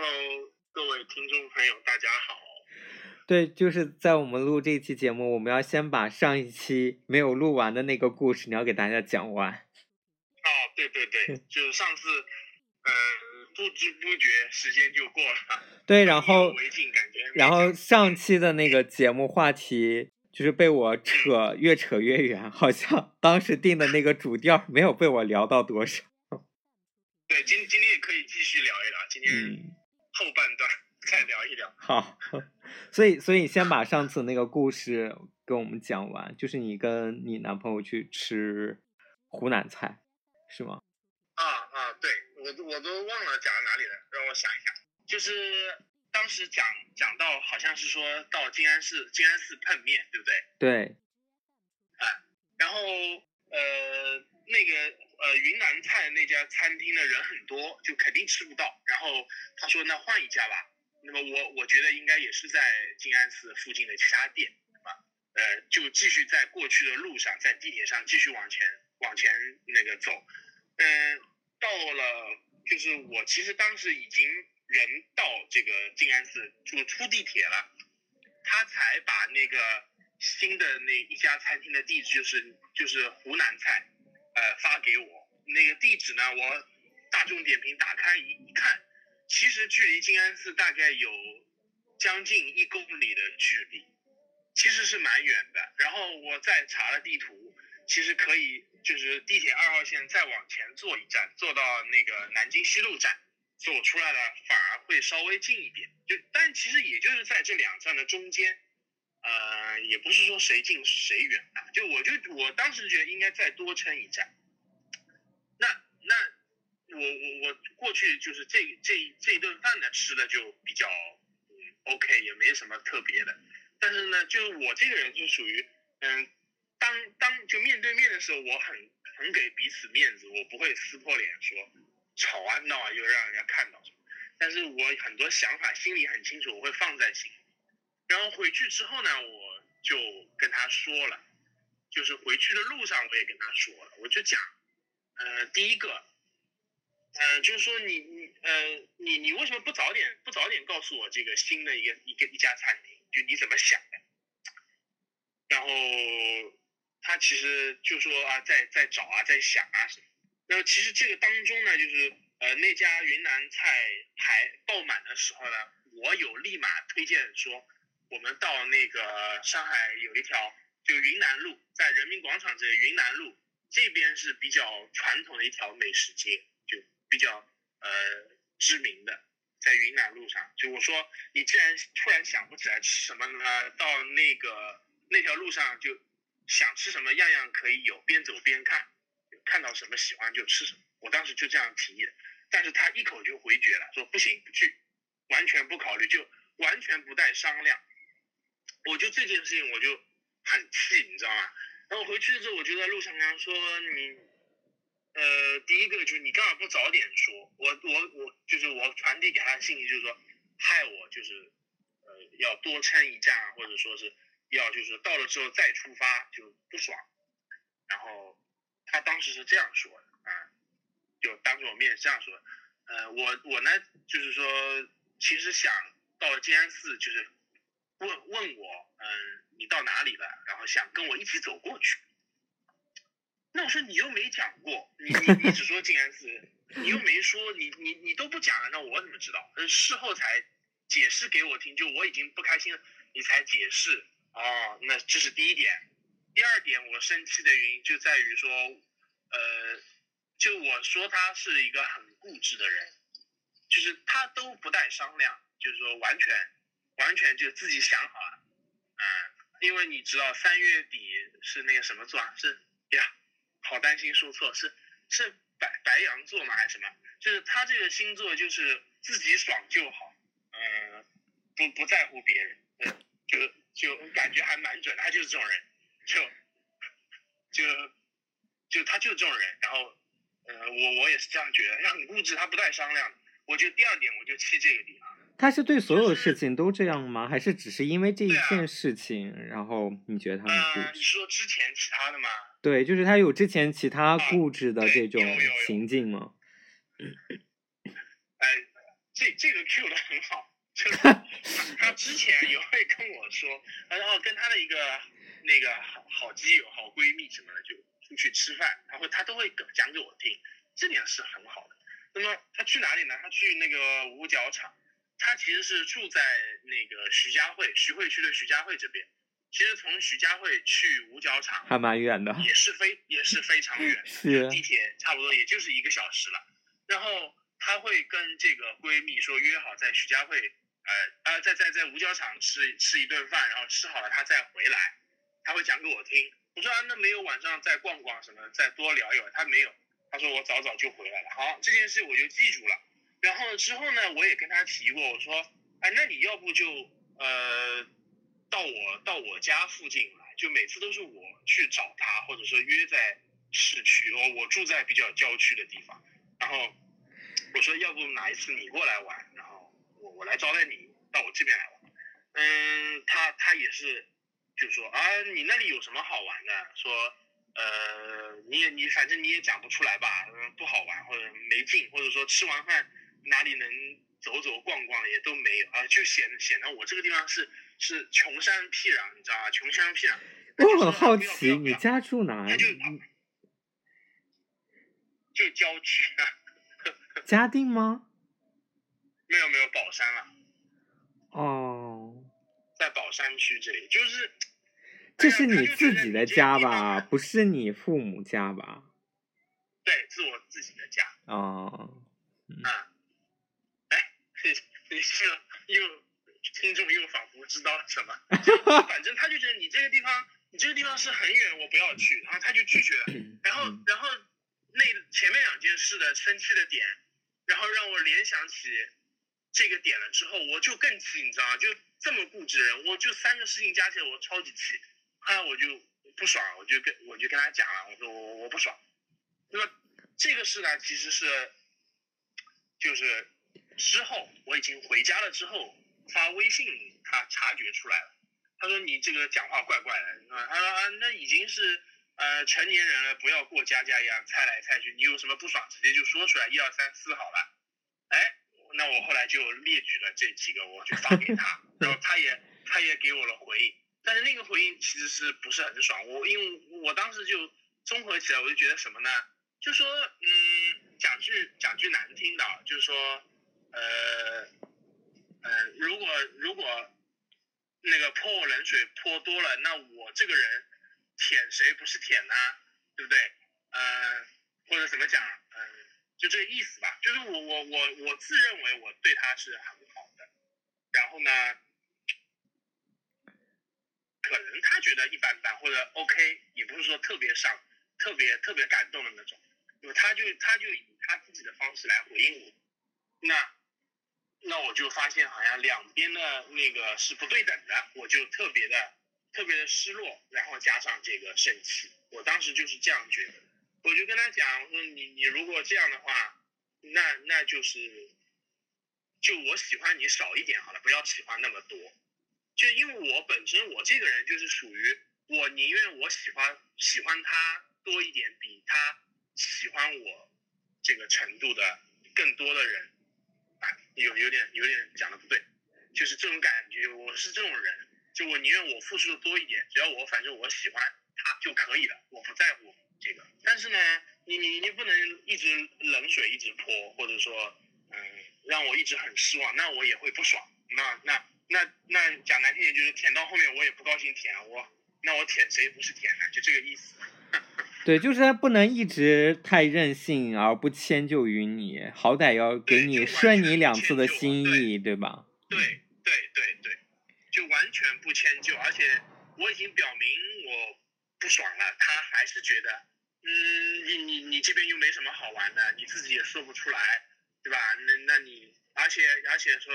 Hello，各位听众朋友，大家好。对，就是在我们录这一期节目，我们要先把上一期没有录完的那个故事，你要给大家讲完。哦，对对对，就是上次，呃，不知不觉时间就过了。对，然后然后上期的那个节目话题就是被我扯越扯越远，好像当时定的那个主调没有被我聊到多少。对，今今天也可以继续聊一聊，今天嗯，后半段再聊一聊。好，所以所以先把上次那个故事跟我们讲完，就是你跟你男朋友去吃湖南菜，是吗？啊啊，对我都我都忘了讲到哪里了，让我想一想。就是当时讲讲到好像是说到静安寺静安寺碰面，对不对？对，然后呃那个呃云南菜那家餐厅的人很多，就肯定吃不到。然后他说那换一家吧。那么我我觉得应该也是在静安寺附近的其他店，呃就继续在过去的路上，在地铁上继续往前往前那个走。嗯、到了就是我其实当时已经人到这个静安寺，就出地铁了，他才把那个新的那一家餐厅的地址，就是就是湖南菜，呃发给我。那个地址呢，我大众点评打开一一看，其实距离静安寺大概有将近一公里的距离，其实是蛮远的。然后我再查了地图，其实可以就是地铁二号线再往前坐一站，坐到那个南京西路站，走出来了反而会稍微近一点。就但其实也就是在这两站的中间，呃，也不是说谁近谁远啊。就我就我当时觉得应该再多撑一站。那那我我我过去就是这这这顿饭呢吃的就比较嗯 OK，也没什么特别的。但是呢，就是我这个人就属于嗯，当当就面对面的时候，我很很给彼此面子，我不会撕破脸说吵啊闹啊，又让人家看到什么。但是我很多想法心里很清楚，我会放在心。然后回去之后呢，我就跟他说了，就是回去的路上我也跟他说了，我就讲，呃，第一个，呃，就是说你你呃你你为什么不早点不早点告诉我这个新的一个一个一家餐厅，就你怎么想的？然后他其实就说啊，在在找啊，在想啊什么。那么其实这个当中呢，就是呃那家云南菜排爆满的时候呢，我有立马推荐说，我们到那个上海有一条就云南路，在人民广场这云南路这边是比较传统的一条美食街，就比较呃知名的，在云南路上。就我说你既然突然想不起来吃什么呢，到那个那条路上就想吃什么样样可以有，边走边看，看到什么喜欢就吃什么。我当时就这样提议的，但是他一口就回绝了，说不行不去，完全不考虑，就完全不带商量。我就这件事情我就很气，你知道吗？然后回去的时候，我就在路上跟他说你。呃，第一个就是你干嘛不早点说？我我我就是我传递给他的信息就是说，害我就是呃要多撑一站，或者说是要就是到了之后再出发就不爽。然后他当时是这样说的啊，就当着我面这样说。呃，我我呢就是说，其实想到静安寺，就是问问我，嗯、你到哪里了？然后想跟我一起走过去。那我说你又没讲过，你你你只说静安寺，你又没说，你你你都不讲了，那我怎么知道？呃事后才解释给我听，就我已经不开心了，你才解释。哦，那这是第一点。第二点我生气的原因就在于说，呃，就我说他是一个很固执的人，就是他都不带商量，就是说完全完全就自己想好了，嗯，因为你知道三月底是那个什么座啊？是呀，好担心说错，是是白白羊座吗？还是什么？就是他这个星座就是自己爽就好，嗯，不不在乎别人，嗯，就就感觉还蛮准，他就是这种人，就就就他就是这种人，然后，呃，我我也是这样觉得，他很固执，他不带商量，我就第二点我就气这个地方，他是对所有就是事情都这样吗？还是只是因为这一件事情，然后你觉得他很固呃，你？说之前其他的吗？对，就是他有之前其他啊固执的这种有有有行径吗？哎，这这个 Q 的很好，就是他 他之前也会跟我说，然后跟他的一个那个好好基友、好闺蜜什么的，就出去吃饭，然后他都会讲给我听，这点是很好的。那么他去哪里呢？他去那个五角场，他其实是住在那个徐家汇徐汇区的徐家汇这边。其实从徐家汇去五角场还蛮远的。也是非也是非常远，是地铁差不多也就是一个小时了。然后她会跟这个闺蜜说约好在徐家汇，呃呃，在在在五角场吃吃一顿饭，然后吃好了她再回来，她会讲给我听。我说啊，那没有晚上再逛逛什么，再多聊一会儿？她没有，她说我早早就回来了。好，这件事我就记住了。然后之后呢，我也跟她提过，我说，哎，那你要不就呃到我到我家附近来，就每次都是我去找她，或者说约在市区，我我住在比较郊区的地方。然后我说，要不哪一次你过来玩，然后我我来招待你到我这边来玩。嗯，他他也是，就说啊，你那里有什么好玩的？说呃，你也你反正你也讲不出来吧，不好玩或者没劲，或者说吃完饭哪里能走走逛逛也都没有啊，就显显得我这个地方是是穷山僻壤，你知道吧？穷山僻壤。我很好奇，你家住哪里？就郊区啊，嘉定吗？没有没有宝山了。哦，在宝山区这里，就是这是你自己的家吧？不是你父母家吧？对，是我自己的家哦，啊。哎，你你是又听众又仿佛知道了什么，反正他就觉得你这个地方，你这个地方是很远，我不要去，然后他就拒绝了。然后嗯然后那前面两件事的生气的点，然后让我联想起这个点了之后，我就更气，你知道吗？就这么固执的人，我就三个事情加起来我超级气，后来我就不爽，我就跟我就跟他讲了，我说我我不爽。那么这个事呢，其实是就是之后我已经回家了之后发微信，他察觉出来了，他说你这个讲话怪怪的，啊啊，那已经是呃成年人了，不要过家家一样猜来猜去，你有什么不爽直接就说出来，一二三四好了。哎，那我后来就列举了这几个，我就发给他，然后他也他也给我了回应，但是那个回应其实是不是很爽？我因为我当时就综合起来，我就觉得什么呢？就说嗯，讲句讲句难听的啊，就是说呃呃，如果如果那个泼我冷水泼多了，那我这个人舔谁不是舔呢？对不对？呃，或者怎么讲？嗯、就这个意思吧。就是我我我我自认为我对他是很好的，然后呢，可能他觉得一般般或者 OK，也不是说特别上特别特别感动的那种，就他就他就以他自己的方式来回应我，那我就发现好像两边的那个是不对等的，我就特别的特别的失落，然后加上这个生气，我当时就是这样觉得，我就跟他讲，我说你你如果这样的话，那那就是就我喜欢你少一点好了，不要喜欢那么多，就因为我本身我这个人就是属于我宁愿我喜欢喜欢他多一点，比他喜欢我这个程度的更多的人。啊，有有点有点讲的不对，就是这种感觉，我是这种人，就我宁愿我付出的多一点，只要我反正我喜欢他就可以了，我不在乎这个。但是呢，你你你不能一直冷水一直泼，或者说嗯让我一直很失望，那我也会不爽。那那那那讲难听点就是舔到后面我也不高兴舔，我那我舔谁不是舔呢？就这个意思。对，就是他不能一直太任性而不迁就于你，好歹要给你顺你两次的心意，对吧？对对对对，就完全不迁就，而且我已经表明我不爽了，他还是觉得，嗯，你你你这边又没什么好玩的，你自己也说不出来，对吧？那那你，而且而且说，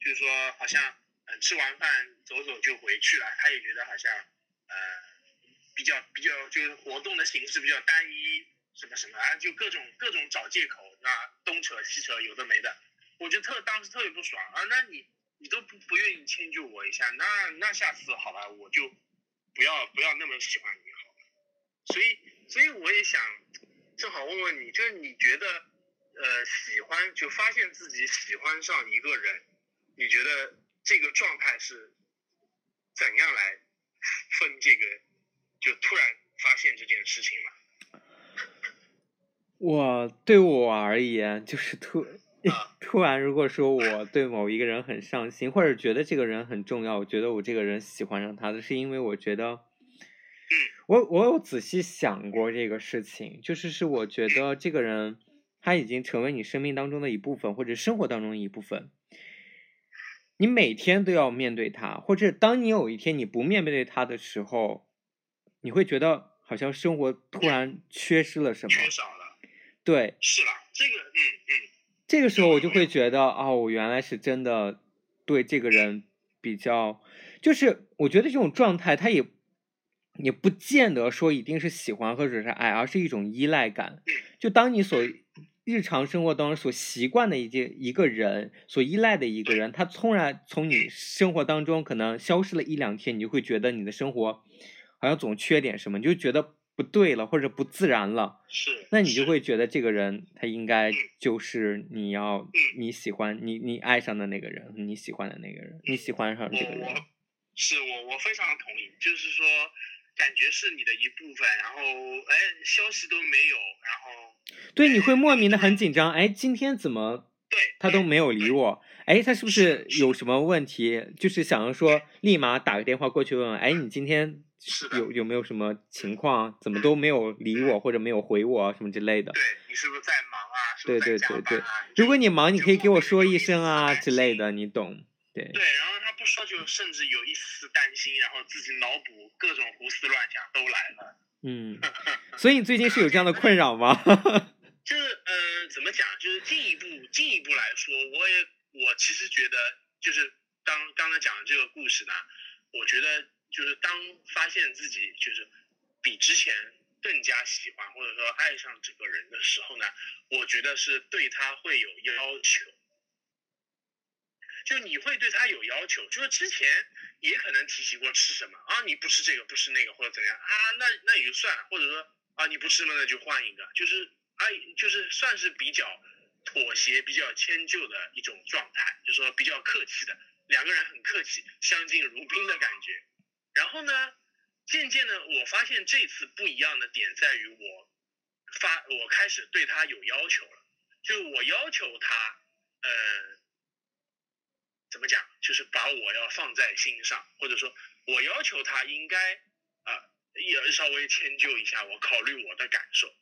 就是说好像，嗯，吃完饭走走就回去了，他也觉得好像，呃。比较比较就是活动的形式比较单一，什么什么啊，就各种各种找借口啊，东扯西扯，有的没的，我就特当时特别不爽啊。那你你都不不愿意迁就我一下，那那下次好吧，我就不要不要那么喜欢你好了。所以所以我也想正好问问你，就是你觉得呃喜欢就发现自己喜欢上一个人，你觉得这个状态是怎样来分这个？就突然发现这件事情了。我对我而言，就是突 突然，如果说我对某一个人很上心，或者觉得这个人很重要，我觉得我这个人喜欢上他的是因为我觉得，我我有仔细想过这个事情，就是是我觉得这个人他已经成为你生命当中的一部分，或者生活当中的一部分，你每天都要面对他，或者当你有一天你不面对他的时候。你会觉得好像生活突然缺失了什么？缺少了。对。是了，这个，嗯嗯。这个时候我就会觉得，哦，我原来是真的对这个人比较，就是我觉得这种状态，他也也不见得说一定是喜欢或者是爱，而是一种依赖感。就当你所日常生活当中所习惯的一件一个人，所依赖的一个人，他突然从你生活当中可能消失了一两天，你就会觉得你的生活。好像总缺点什么，你就觉得不对了，或者不自然了。是，那你就会觉得这个人他应该就是你要你喜欢你你爱上的那个人，你喜欢的那个人，你喜欢上这个人。是我我非常同意，就是说感觉是你的一部分，然后哎消息都没有，然后对你会莫名的很紧张，哎今天怎么对他都没有理我。哎，他是不是有什么问题？就是想要说立马打个电话过去问问，哎，你今天有有没有什么情况？怎么都没有理我或者没有回我什么之类的？对你是不是在忙啊？对对对对，如果你忙，你可以给我说一声啊之类的，你懂？对。对，然后他不说，就甚至有一丝担心，然后自己脑补各种胡思乱想都来了。嗯，所以你最近是有这样的困扰吗？就是呃，怎么讲？就是进一步进一步来说，我也。我其实觉得，就是刚刚才讲的这个故事呢，我觉得就是当发现自己就是比之前更加喜欢或者说爱上这个人的时候呢，我觉得是对他会有要求，就你会对他有要求，就是之前也可能提起过吃什么啊，你不吃这个不吃那个或者怎样啊，那那也就算了，或者说啊你不吃了那就换一个，就是啊就是算是比较。妥协比较迁就的一种状态，就是说比较客气的两个人很客气，相敬如宾的感觉。然后呢，渐渐的我发现这次不一样的点在于我发我开始对他有要求了，就我要求他，呃，怎么讲，就是把我要放在心上，或者说我要求他应该啊也稍微迁就一下我，考虑我的感受，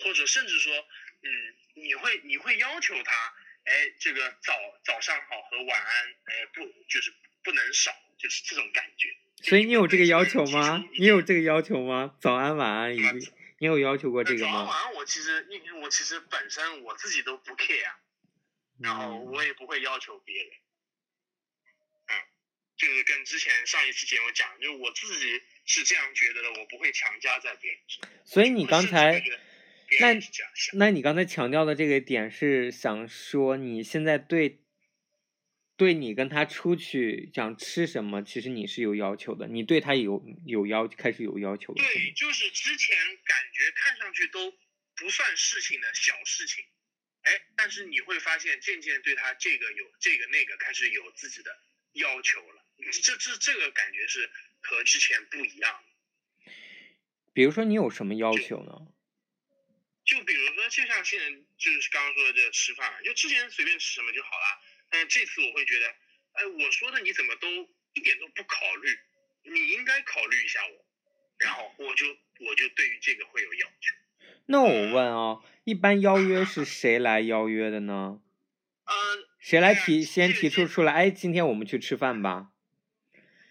或者甚至说。嗯，你会你会要求他，哎，这个早早上好和晚安，哎，不就是不能少，就是这种感觉。所以你有这个要求吗？你有这个要求吗？早安晚安，你你有要求过这个吗？早安晚安，我其实因为我其实本身我自己都不 care，然后我也不会要求别人。嗯，就是跟之前上一次节目讲，就我自己是这样觉得的，我不会强加在别人身上。所以你刚才。那那你刚才强调的这个点是想说你现在对，对你跟他出去想吃什么，其实你是有要求的，你对他有有要开始有要求了。对，就是之前感觉看上去都不算事情的小事情，哎，但是你会发现渐渐对他这个有这个那个开始有自己的要求了，这这这个感觉是和之前不一样的。比如说你有什么要求呢？就比如说，就像现在就是刚刚说的这吃饭，就之前随便吃什么就好了。但这次我会觉得，哎，我说的你怎么都一点都不考虑？你应该考虑一下我，然后我就我就对于这个会有要求。那我问哦，一般邀约是谁来邀约的呢？嗯，谁来提先提出出来？哎，今天我们去吃饭吧。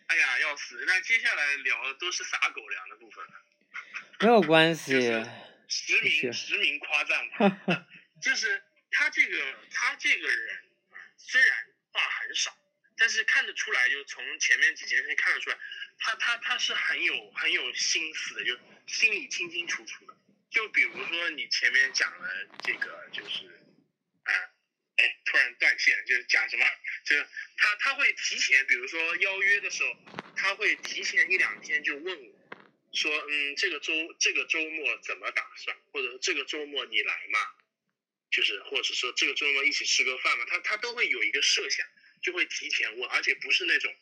哎呀，要死！那接下来聊的都是撒狗粮的部分了，没有关系就，是实名实名夸赞他，就是他这个他这个人虽然话很少，但是看得出来，就从前面几件事看得出来，他他他是很有很有心思的，就心里清清楚楚的。就比如说你前面讲了这个，就是啊，哎，突然断线，就是讲什么，就是他他会提前，比如说邀约的时候，他会提前一两天就问我，说嗯，这个周这个周末怎么打算，或者这个周末你来吗？就是或者说这个周末一起吃个饭嘛，他他都会有一个设想，就会提前问，而且不是那种，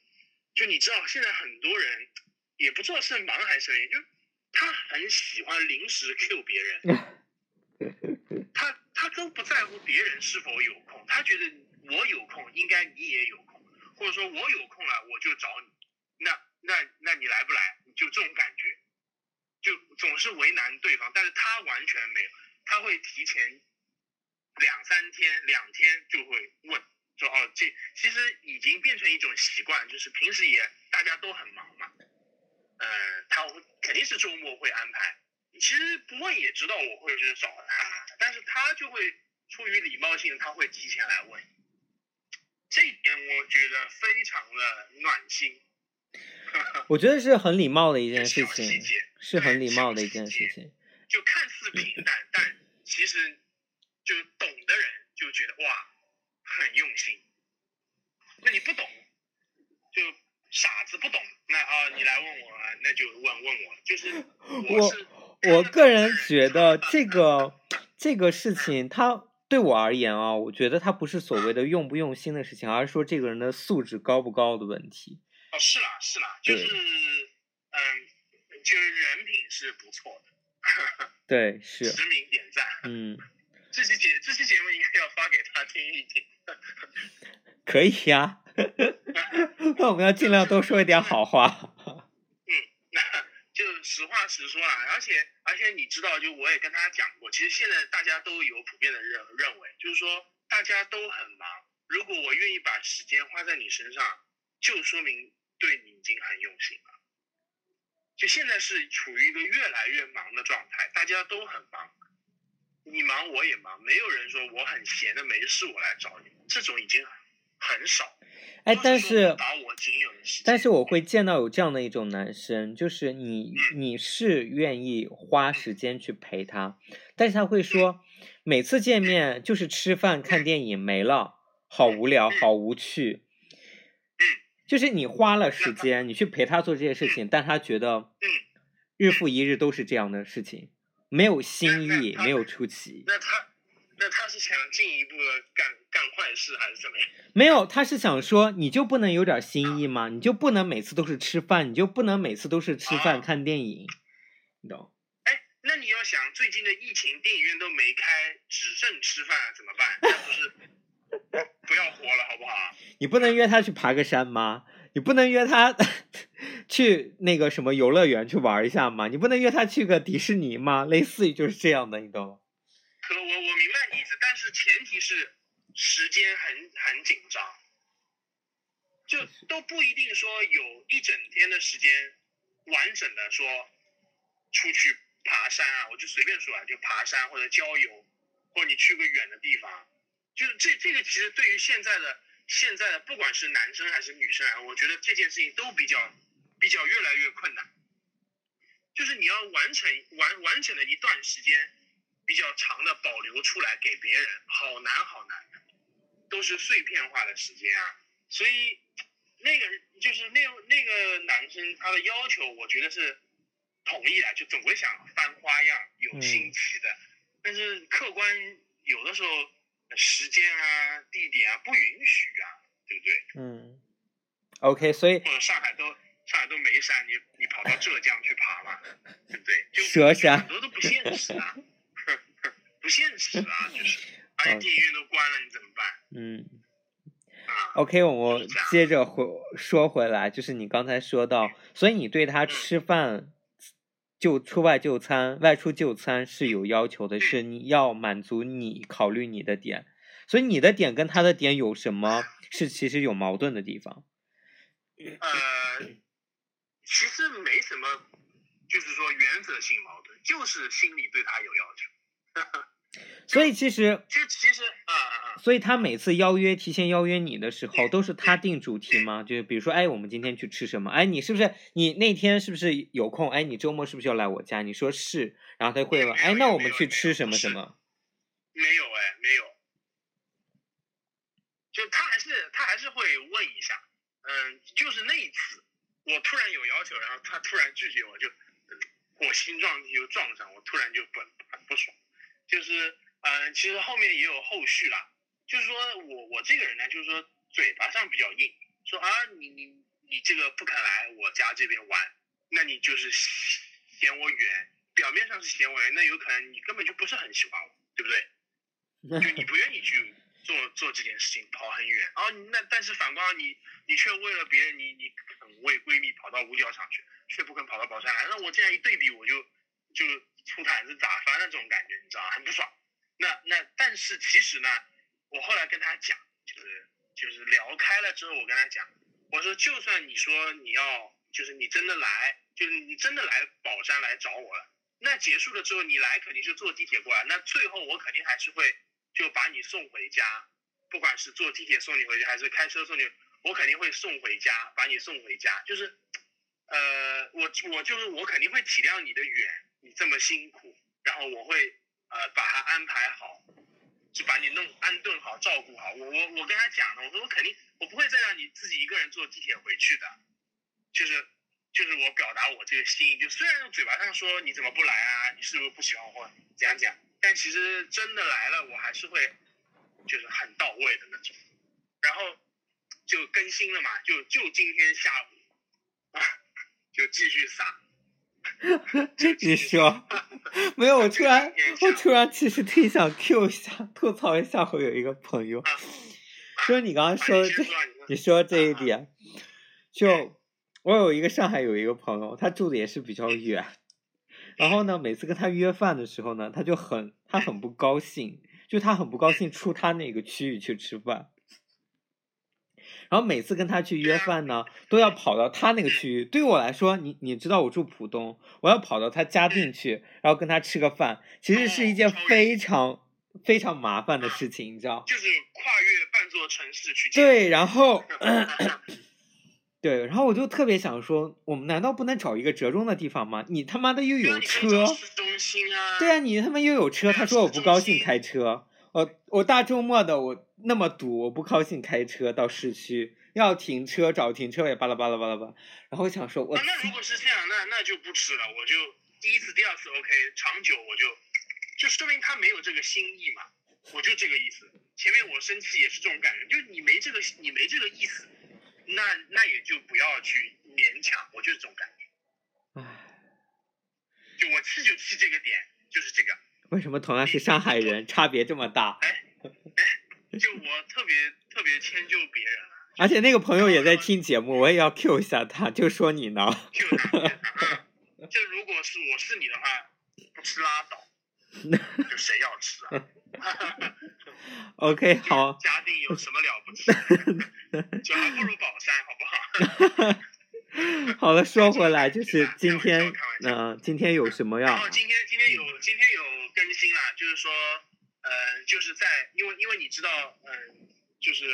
就你知道现在很多人也不知道是忙还是什么，就他很喜欢临时 Q 别人，他他都不在乎别人是否有空，他觉得我有空，应该你也有空，或者说我有空了我就找你，那那那你来不来？就这种感觉，就总是为难对方，但是他完全没有，他会提前两三天、两天就会问说哦，这其实已经变成一种习惯，就是平时也大家都很忙嘛，呃，他肯定是周末会安排。其实不问也知道我会去找他，但是他就会出于礼貌性，他会提前来问。这一点我觉得非常的暖心，我觉得是很礼貌的一件事情，是很礼貌的一件事情。就看似平淡，但其实就懂的人就觉得哇，很用心。那你不懂，就傻子不懂，那啊，你来问我，那就问问我，就是 我是我个人觉得这个 这个事情，他对我而言啊，我觉得他不是所谓的用不用心的事情，而是说这个人的素质高不高的问题。哦，是啦是啦，就是嗯，就是人品是不错的，对，是，实名点赞。嗯，这期节这期节目应该要发给他听一听。可以呀。那我们要尽量多说一点好话。嗯那就实话实说啊，而且而且你知道，就我也跟他讲过，其实现在大家都有普遍的认认为，就是说大家都很忙，如果我愿意把时间花在你身上，就说明对你已经很用心了。就现在是处于一个越来越忙的状态，大家都很忙，你忙我也忙，没有人说我很闲的没事我来找你，这种已经很少。哎，但是把我仅有的，但是我会见到有这样的一种男生，就是你你是愿意花时间去陪他，但是他会说每次见面就是吃饭看电影没了，好无聊，好无趣。嗯就是你花了时间，你去陪他做这些事情，但他觉得嗯日复一日都是这样的事情，没有新意，没有出奇。那他那他是想进一步的干干坏事还是怎么样？没有，他是想说，你就不能有点新意吗？你就不能每次都是吃饭，你就不能每次都是吃饭啊看电影，你懂？哎，那你要想最近的疫情，电影院都没开，只剩吃饭怎么办？那不是 不要活了好不好？你不能约他去爬个山吗？你不能约他去那个什么游乐园去玩一下吗？你不能约他去个迪士尼吗？类似于就是这样的，你懂吗？可我我明白你意思，但是前提是时间很很紧张，就都不一定说有一整天的时间完整的说出去爬山啊，我就随便说啊，就爬山或者郊游，或者你去个远的地方，就是这这个其实对于现在的现在的不管是男生还是女生啊，我觉得这件事情都比较比较越来越困难，就是你要完成完完整的一段时间。比较长的保留出来给别人，好难好难，都是碎片化的时间啊。所以那个就是那那个男生他的要求，我觉得是同意的，就总会想翻花样，有新奇的。但是客观有的时候时间啊、地点啊不允许啊，对不对？嗯，OK，所以或者上海都上海都没山，你你跑到浙江去爬嘛，对不对？就蛇山很多都不现实啊。不现实啊，就是，而且电影院都关了，你怎么办嗯，啊？OK，我是这样接着回说回来，就是你刚才说到，所以你对他嗯吃饭就出外就餐、外出就餐是有要求的，嗯是你要满足你考虑你的点，所以你的点跟他的点有什么是其实有矛盾的地方？呃，其实没什么，就是说原则性矛盾，就是心里对他有要求。所以其实，就其实啊啊啊，所以他每次邀约提前邀约你的时候，都是他定主题吗？就是比如说，哎，我们今天去吃什么？哎，你是不是你那天是不是有空？哎，你周末是不是要来我家？你说是，然后他会问，哎，那我们去吃什么什么？没有哎，没有。就他还是他还是会问一下，嗯，就是那一次我突然有要求，然后他突然拒绝我，就嗯火星撞地就撞上，我突然就很很不爽。就是嗯，其实后面也有后续啦，就是说我我这个人呢，就是说嘴巴上比较硬，说啊你你你这个不肯来我家这边玩，那你就是嫌我远，表面上是嫌我远，那有可能你根本就不是很喜欢我，对不对？就你不愿意去做做这件事情，跑很远。然后那但是反观你，你却为了别人，你你肯为闺蜜跑到五角场去，却不肯跑到宝山来。那我这样一对比，我就就出毯子打翻了这种感觉，你知道？很不爽。那那但是其实呢，我后来跟他讲，就是就是聊开了之后，我跟他讲，我说就算你说你要，就是你真的来，就是你真的来宝山来找我了。那结束了之后，你来肯定是坐地铁过来，那最后我肯定还是会就把你送回家，不管是坐地铁送你回去，还是开车送你，我肯定会送回家，把你送回家。就是，呃，我我就是我肯定会体谅你的远，你这么辛苦，然后我会呃把它安排好，就把你弄安顿好，照顾好。我我我跟他讲了，我说我肯定我不会再让你自己一个人坐地铁回去的，就是就是我表达我这个心意，就虽然嘴巴上说你怎么不来啊，你是不是不喜欢我怎样讲，但其实真的来了，我还是会就是很到位的那种。然后就更新了嘛，就就今天下午啊，就继续撒。你说 没有？我突然，我突然其实挺想 Q 一下，吐槽一下。我有一个朋友，就是你刚刚说的、你这你你说这一啊点，就我有一个上海有一个朋友，他住的也是比较远，然后呢，每次跟他约饭的时候呢，他就很他很不高兴，就他很不高兴出他那个区域去吃饭。然后每次跟他去约饭呢，都要跑到他那个区域。对于我来说，你你知道我住浦东，我要跑到他家定去，然后跟他吃个饭，其实是一件非常非常麻烦的事情，你知道？就是跨越半座城市去见。对，然后 对，然后我就特别想说，我们难道不能找一个折中的地方吗？你他妈的又有车，市中心啊。对啊，你他妈又有车，他说我不高兴开车，我我大周末的我那么堵，我不高兴开车到市区，要停车找停车位，巴拉巴拉巴拉巴拉。然后我想说，我啊，那如果是这样，那那就不吃了，我就第一次、第二次 OK，长久我就就说明他没有这个心意嘛，我就这个意思。前面我生气也是这种感觉，就是你没这个你没这个意思，那那也就不要去勉强，我就是这种感觉。唉，就我气就气这个点，就是这个。为什么同样是上海人，差别这么大？哎就我特别特别迁就别人啊，而且那个朋友也在听节目，我也要 Q 一下他，就说你呢。就如果是我是你的话，不吃拉倒，就谁要吃啊？OK，好，嘉定有什么了不起？就还不如宝山，好不好？好了，说回来，就是今天嗯、今天有什么呀然后？今天今天有今天有更新啦，就是说，呃，就是在因为因为你知道，嗯、就是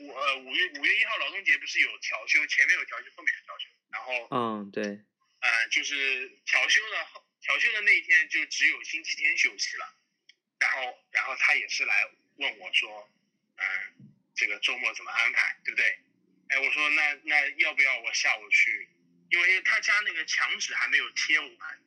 五呃五月五月一号劳动节不是有调休，前面有调休，后面有调休，然后嗯，对，呃就是调休的调休的那一天就只有星期天休息了，然后然后他也是来问我说，嗯、这个周末怎么安排，对不对？哎，我说那那要不要我下午去？因为他家那个墙纸还没有贴完，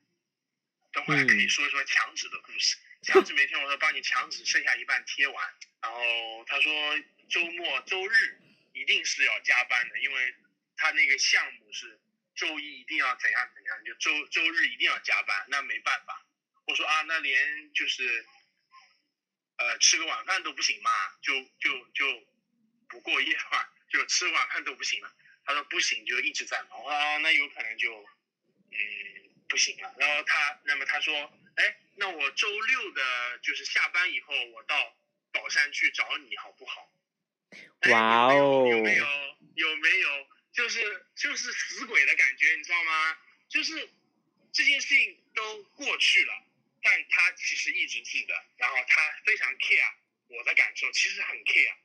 等会儿可以说一说墙纸的故事。墙纸没贴，我说帮你墙纸剩下一半贴完。然后他说周末周日一定是要加班的，因为他那个项目是周一一定要怎样怎样，就周周日一定要加班，那没办法。我说啊，那连就是呃吃个晚饭都不行嘛，就就就不过夜嘛，就吃晚饭都不行了。他说不行，就一直在忙啊，那有可能就嗯不行了。然后他，那么他说，哎，那我周六的就是下班以后，我到宝山去找你好不好？哎哇哦有没有？有没有？就是就是死鬼的感觉，你知道吗？就是这件事情都过去了，但他其实一直记得，然后他非常 care 我的感受，其实很 care。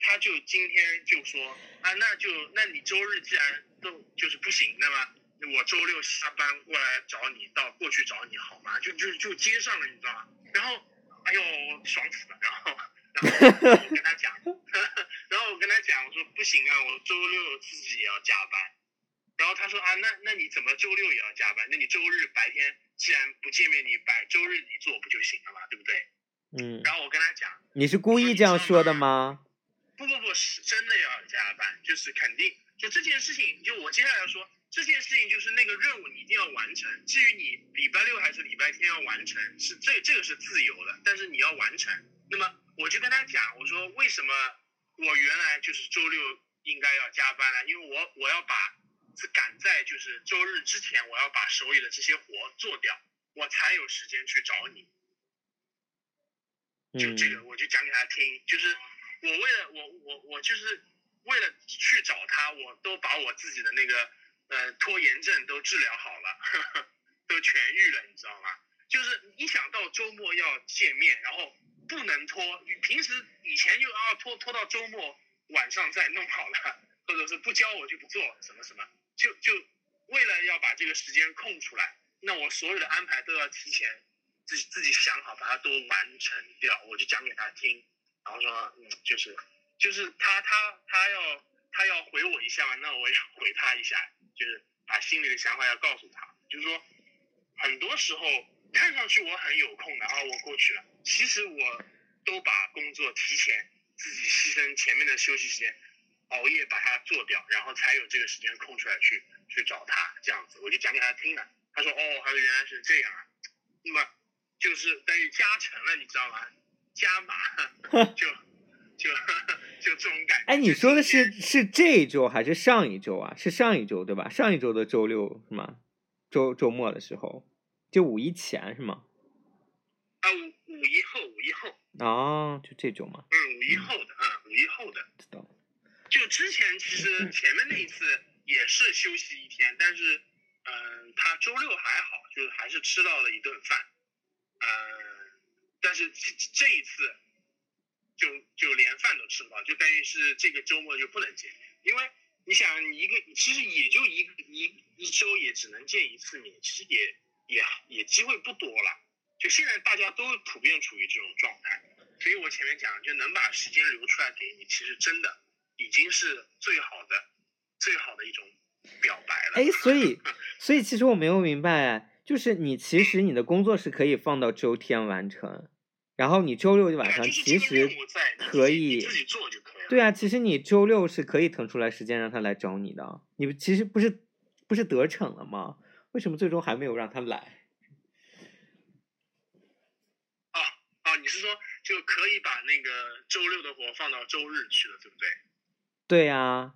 他就今天就说啊，那就那你周日既然都就是不行，那么我周六下班过来找你，到过去找你好吗？就就就接上了，你知道吗？然后哎呦爽死了，然后然后我跟他讲，然后我跟他讲，我说不行啊，我周六自己也要加班。然后他说啊，那那你怎么周六也要加班？那你周日白天既然不见面，你白周日你做不就行了嘛，对不对？嗯，然后我跟他讲，你是故意这样说的吗？不不不是真的要加班，就是肯定就这件事情，就我接下来要说这件事情就是那个任务你一定要完成。至于你礼拜六还是礼拜天要完成，是这这个是自由的，但是你要完成。那么我就跟他讲，我说为什么我原来就是周六应该要加班呢？因为我我要把是赶在就是周日之前，我要把手里的这些活做掉，我才有时间去找你。就嗯这个，我就讲给他听，就是我为了我我我就是为了去找他，我都把我自己的那个呃拖延症都治疗好了，呵 呵都痊愈了，你知道吗？就是一想到周末要见面，然后不能拖，平时以前就啊拖拖到周末晚上再弄好了，或者是不教我就不做什么什么，就就为了要把这个时间空出来，那我所有的安排都要提前自己自己想好，把它都完成掉。我就讲给他听，然后说，嗯，就是就是他他他要他要回我一下嘛，那我也回他一下，就是把心里的想法要告诉他，就是说很多时候看上去我很有空的啊，我过去了，其实我都把工作提前自己牺牲前面的休息时间，熬夜把它做掉，然后才有这个时间空出来去去找他，这样子我就讲给他听了。他说哦，他说原来是这样啊，那么就是等于加成了，你知道吗？加码就就就这种感觉。哎，你说的是是这一周还是上一周啊？是上一周对吧？上一周的周六是吗？周周末的时候，就五一前是吗？啊五五一后五一后，哦，就这种嘛，嗯五一后的，嗯五一后的。知道。就之前其实前面那一次也是休息一天，但是嗯、他周六还好，就是还是吃到了一顿饭，嗯、但是这这一次就就连饭都吃不到，就等于是这个周末就不能见面，因为你想你一个其实也就一个一一周也只能见一次面，其实也也也机会不多了，就现在大家都普遍处于这种状态，所以我前面讲就能把时间留出来给你，其实真的已经是最好的最好的一种表白了。哎，所以 所以其实我没有明白，就是你其实你的工作是可以放到周天完成，然后你周六晚上其实可以自己做就可以了。对啊，其实你周六是可以腾出来时间让他来找你的，你其实不是不是得逞了吗？为什么最终还没有让他来？啊啊，你是说就可以把那个周六的活放到周日去了，对不对？对呀、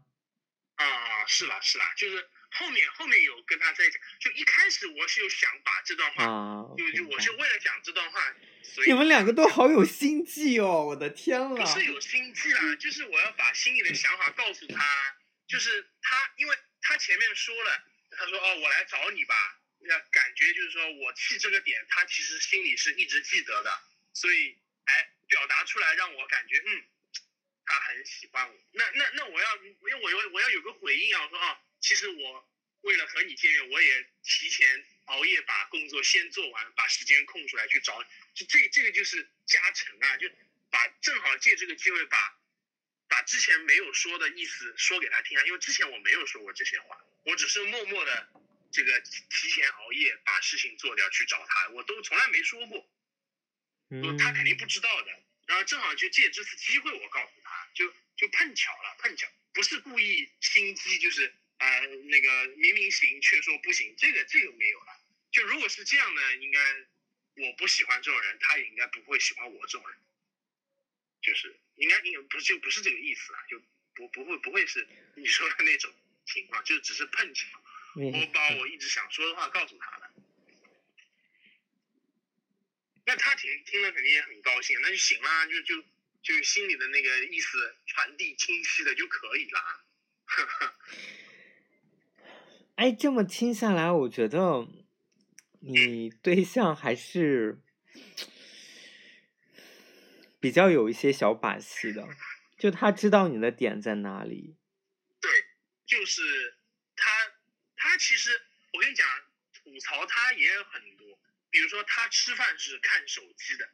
啊，是啦是啦，就是后面后面有跟他在讲，就一开始我是有想把这段话，啊，就就我是为了讲这段话，所以你们两个都好有心计哦！我的天不呐！是有心计啦，就是我要把心里的想法告诉他，就是他，因为他前面说了，他说哦，我来找你吧，那感觉就是说我气这个点，他其实心里是一直记得的，所以哎，表达出来让我感觉嗯，他很喜欢我。那那那我要，因为我要我要有个回应啊，我说啊，其实我为了和你见面，我也提前熬夜把工作先做完，把时间空出来去找你，就这这个就是加成啊，就把正好借这个机会把把之前没有说的意思说给他听啊，因为之前我没有说过这些话，我只是默默的这个提前熬夜把事情做掉去找他，我都从来没说过，嗯，他肯定不知道的。然后正好就借这次机会，我告诉他，就就碰巧了，碰巧不是故意心机，就是啊、呃那个明明行却说不行，这个这个没有了。就如果是这样呢，应该我不喜欢这种人，他也应该不会喜欢我这种人。就是应该应该不就不是这个意思啊，就不不会不会是你说的那种情况，就只是碰巧，我把我一直想说的话告诉他了。那他听听了肯定也很高兴，那就行了，就就就心里的那个意思传递清晰的就可以了。哎，这么听下来，我觉得你对象还是比较有一些小把戏的，就他知道你的点在哪里。对，就是他，他其实我跟你讲，吐槽他也很多。比如说他吃饭是看手机的，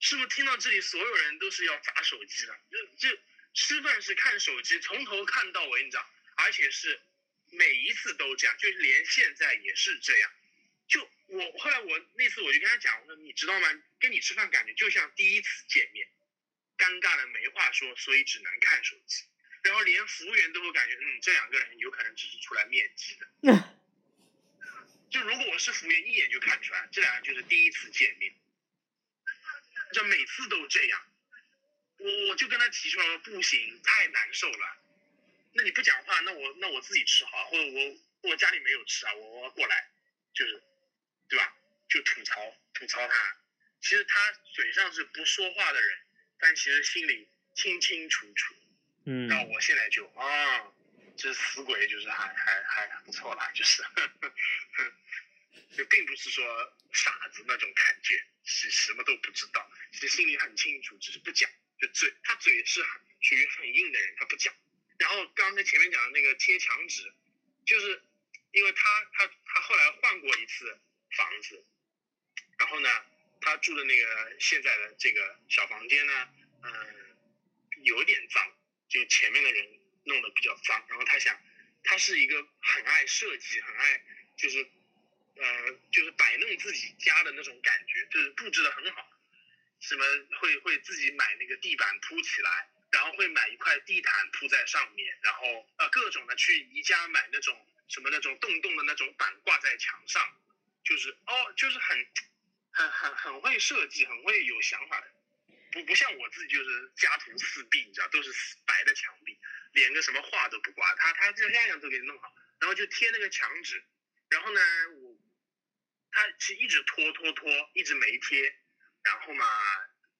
是不是听到这里所有人都是要砸手机的？就就吃饭是看手机，从头看到尾，你知道，而且是每一次都这样，就连现在也是这样。就我后来我那次我就跟他讲，我说你知道吗？跟你吃饭感觉就像第一次见面，尴尬的没话说，所以只能看手机。然后连服务员都会感觉，嗯，这两个人有可能只是出来面基的。就如果我是服务员，一眼就看出来，这两人就是第一次见面，就每次都这样，我我就跟他提出来说，不行，太难受了。那你不讲话，那我那我自己吃好，或者我我家里没有吃啊，我我过来，就是，对吧？就吐槽吐槽他，其实他嘴上是不说话的人，但其实心里清清楚楚。嗯。然后我现在就啊。这死鬼就是还还还不错啦，就是，就并不是说傻子那种感觉，是什么都不知道，其实心里很清楚，只是不讲。就嘴，他嘴是很属于很硬的人，他不讲。然后刚才前面讲的那个贴墙纸，就是因为他他他后来换过一次房子，然后呢，他住的那个现在的这个小房间呢，嗯，有点脏，就前面的人。弄得比较脏，然后他想，他是一个很爱设计、很爱就是，呃，就是摆弄自己家的那种感觉，就是布置的很好，什么会会自己买那个地板铺起来，然后会买一块地毯铺在上面，然后呃各种的去宜家买那种什么那种洞洞的那种板挂在墙上，就是哦，就是很很很很会设计，很会有想法的，不像我自己就是家徒四壁，你知道，都是白的墙壁。连个什么画都不挂，他他这样样都给你弄好，然后就贴那个墙纸，然后呢，我他是一直拖拖拖，一直没贴，然后嘛，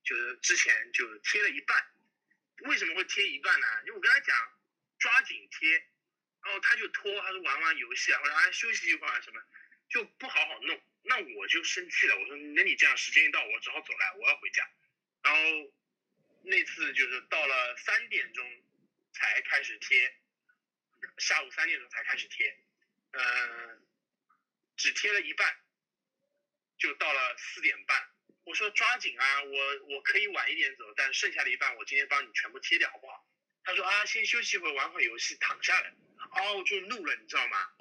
就是之前就贴了一半，为什么会贴一半呢？因为我跟他讲抓紧贴，然后他就拖，他说玩玩游戏啊，或者啊休息一会儿什么，就不好好弄，那我就生气了，我说那你这样时间一到，我只好走了，我要回家，然后那次就是到了三点钟。才开始贴，下午三点钟才开始贴，嗯，只贴了一半，就到了四点半。我说抓紧啊，我我可以晚一点走，但剩下的一半我今天帮你全部贴掉，好不好？他说啊，先休息一会，玩会游戏，躺下来。哦，就怒了，你知道吗？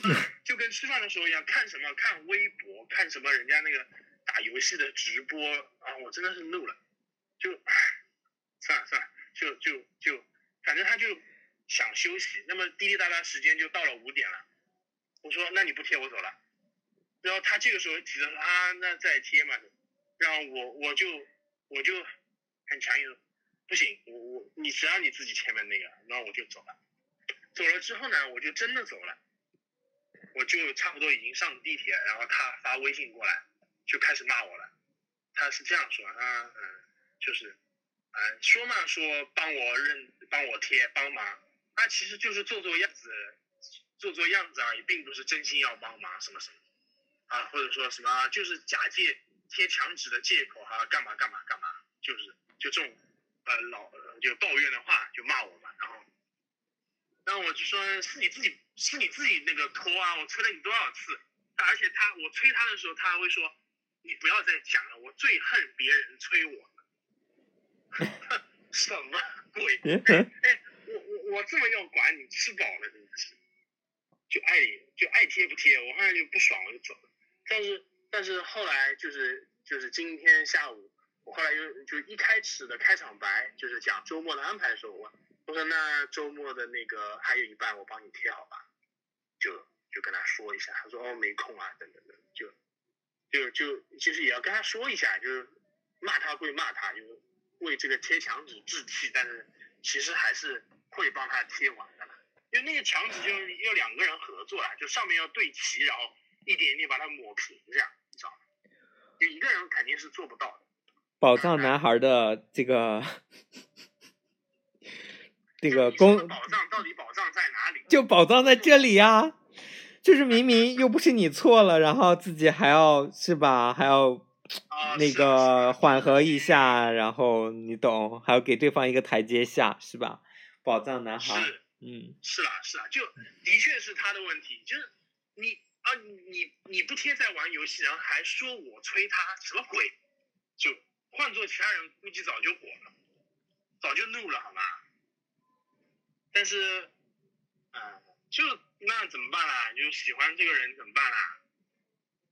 就跟吃饭的时候一样，看什么看微博，看什么人家那个打游戏的直播啊，我真的是怒了，就算了算了，就就就。反正他就想休息，那么滴滴答答时间就到了五点了。我说那你不贴我走了，然后他这个时候提的啊那再贴嘛，然后我我就我就很强硬不行，我我你只要你自己前面那个，然后我就走了。走了之后呢，我就真的走了，我就差不多已经上地铁，然后他发微信过来就开始骂我了。他是这样说啊嗯就是。哎，说嘛说帮我认帮我贴帮忙，那其实就是做做样子，做做样子而已，并不是真心要帮忙什么什么，啊，或者说什么就是假借贴墙纸的借口哈，干嘛干嘛干嘛，就是就这种呃老就抱怨的话就骂我嘛，然后，然后我就说是你自己是你自己那个拖啊，我催了你多少次，而且他我催他的时候他还会说你不要再讲了，我最恨别人催我了。什么鬼？哎，我我我这么要管你，吃饱了真的是，就爱就爱贴不贴，我后来就不爽，我就走了。但是但是后来就是就是今天下午，我后来就就一开始的开场白就是讲周末的安排的时候，我我说那周末的那个还有一半我帮你贴好吧，就就跟他说一下，他说哦没空啊等等等，就就就其实也要跟他说一下，就是。骂他归骂他，就为这个贴墙纸置气，但是其实还是会帮他贴完的啦。因为那个墙纸就要两个人合作啦，就上面要对齐，然后一点一点把它抹平，这样你知道吗？就一个人肯定是做不到的。宝藏男孩的这个 这个宝藏到底宝藏在哪里？就宝藏在这里呀、就是明明又不是你错了，然后自己还要是吧，还要那个缓和一下，然后你懂，还要给对方一个台阶下，是吧？宝藏男孩，是嗯，是啦是啦，就的确是他的问题，就是你啊你你不贴在玩游戏，然后还说我催他，什么鬼？就换做其他人，估计早就火了，早就怒了，好吗？但是，嗯、就那怎么办啦？就喜欢这个人怎么办啦？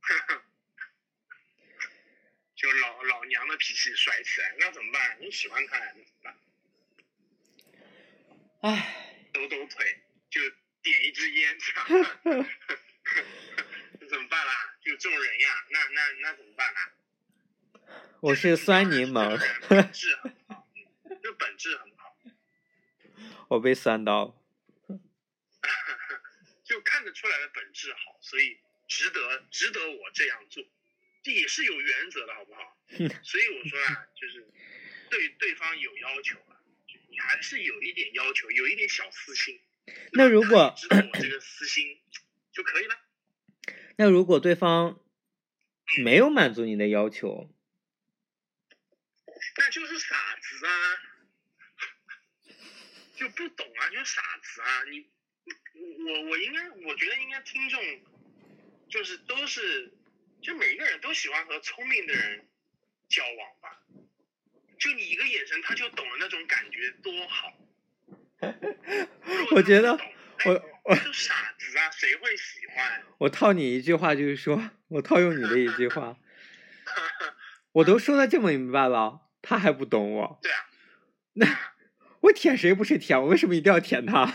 就老老娘的脾气甩起来，那怎么办？你喜欢他呀，那怎么办？唉，抖抖腿，就点一支烟，这样，这怎么办啦？就这种人呀，那那那怎么办啦？我是酸柠檬，这本质很好，本质很好，我被酸到了。就看得出来的本质好，所以值得值得我这样做，这也是有原则的，好不好？所以我说啊，就是对对方有要求了，就你还是有一点要求，有一点小私心。那如果知道我这个私心就可以了。那如果对方没有满足你的要求，那就是傻子啊，就不懂啊，就是傻子啊！你我我应该，我觉得应该听众就是都是，就每一个人都喜欢和聪明的人交往吧。就你一个眼神，他就懂了那种感觉，多好。我觉得我哎我就傻子啊，谁会喜欢？我套你一句话就是说，我套用你的一句话，我都说的这么明白了，他还不懂我，对啊，那 我舔谁不是舔？我为什么一定要舔他？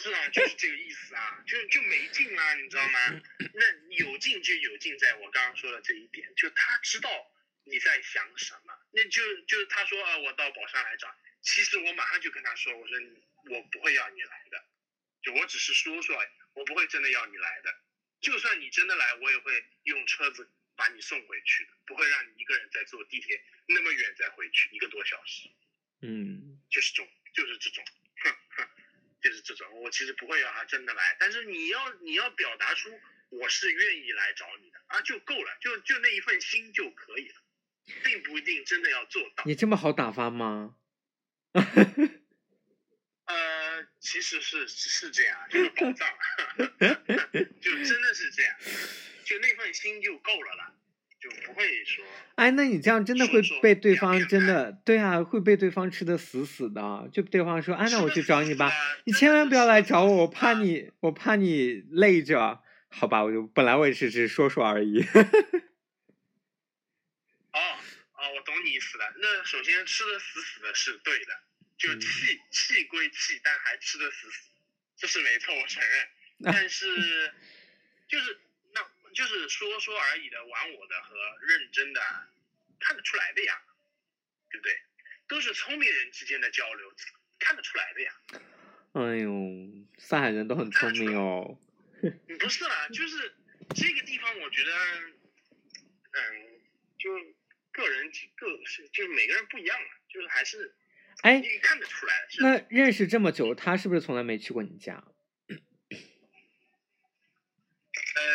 是啊，就是这个意思啊，就就没劲啦，你知道吗？那有劲就有劲，在我刚刚说的这一点，就他知道你在想什么，那就就是他说啊，我到宝山来找，其实我马上就跟他说，我说我不会要你来的，就我只是说说，我不会真的要你来的，就算你真的来，我也会用车子把你送回去的，不会让你一个人再坐地铁那么远再回去一个多小时。嗯，就是这种，就是这种，就是这种。我其实不会要他真的来，但是你要你要表达出我是愿意来找你的啊，就够了，就就那一份心就可以了，并不一定真的要做到。你这么好打发吗？呃，其实是是这样，就是宝藏，就真的是这样，就那份心就够了啦，就不会说哎，那你这样真的会被对方真的对啊，会被对方吃的死死的。就对方说，哎，那我去找你吧，你千万不要来找我，我怕你，我怕你累着。好吧，我就本来我也是只是说说而已。哦哦，我懂你意思了。那首先吃的死死的是对的，就嗯气气归气，但还吃的死死，这是没错，我承认。但是就是那就是说说而已的，玩我的和认真的看得出来的呀，对不对？都是聪明人之间的交流，看得出来的呀。哎呦，上海人都很聪明哦。不是啦，就是这个地方，我觉得，嗯，就个人个是就是每个人不一样嘛，就是还是哎，你看得出来那认识这么久，他是不是从来没去过你家？呃，哎，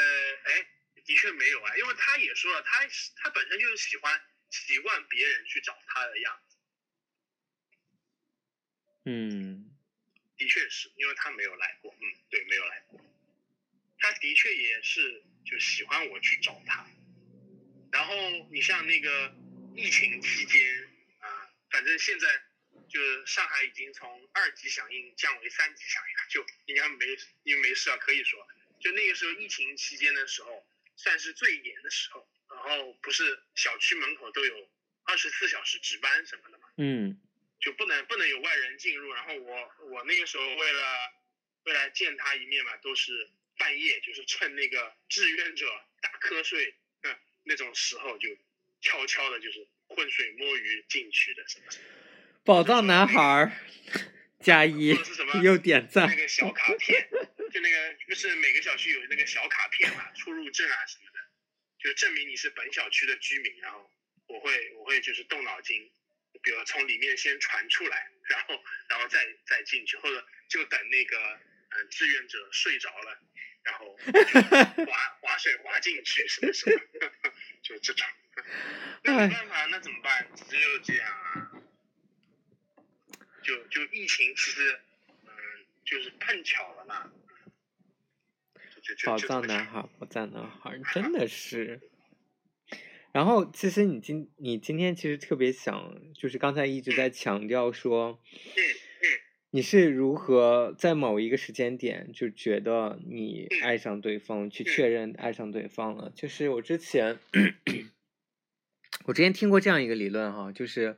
的确没有啊，因为他也说了，他他本身就是喜欢习惯别人去找他的样子，嗯，的确是因为他没有来过，嗯，对，没有来过，他的确也是就喜欢我去找他，然后你像那个疫情期间啊、反正现在就是上海已经从二级响应降为三级响应了，就应该没因为没事啊，可以说，就那个时候疫情期间的时候，算是最严的时候，然后不是小区门口都有二十四小时值班什么的嘛，嗯，就不能不能有外人进入。然后我我那个时候为了为了见他一面嘛，都是半夜，就是趁那个志愿者打瞌睡，嗯，那种时候就悄悄的，就是浑水摸鱼进去的什么什么。宝藏男孩儿 加一又点赞那，个小卡片，就那个不是每个小区有那个小卡片嘛，出入证啊什么的，就证明你是本小区的居民。然后我会我会就是动脑筋，比如从里面先传出来，然后然后再再进去，或者就等那个嗯、呃志愿者睡着了，然后就划划水划进去什么什么，就这种。那没办法，那怎么办？只有这样啊。就就疫情其实，嗯，就是碰巧了嘛。宝藏男孩，宝藏男孩，真的是。然后，其实你今你今天其实特别想，就是刚才一直在强调说，你是如何在某一个时间点就觉得你嗯爱上对方，去嗯确认爱上对方了。就是我之前，我之前听过这样一个理论哈，就是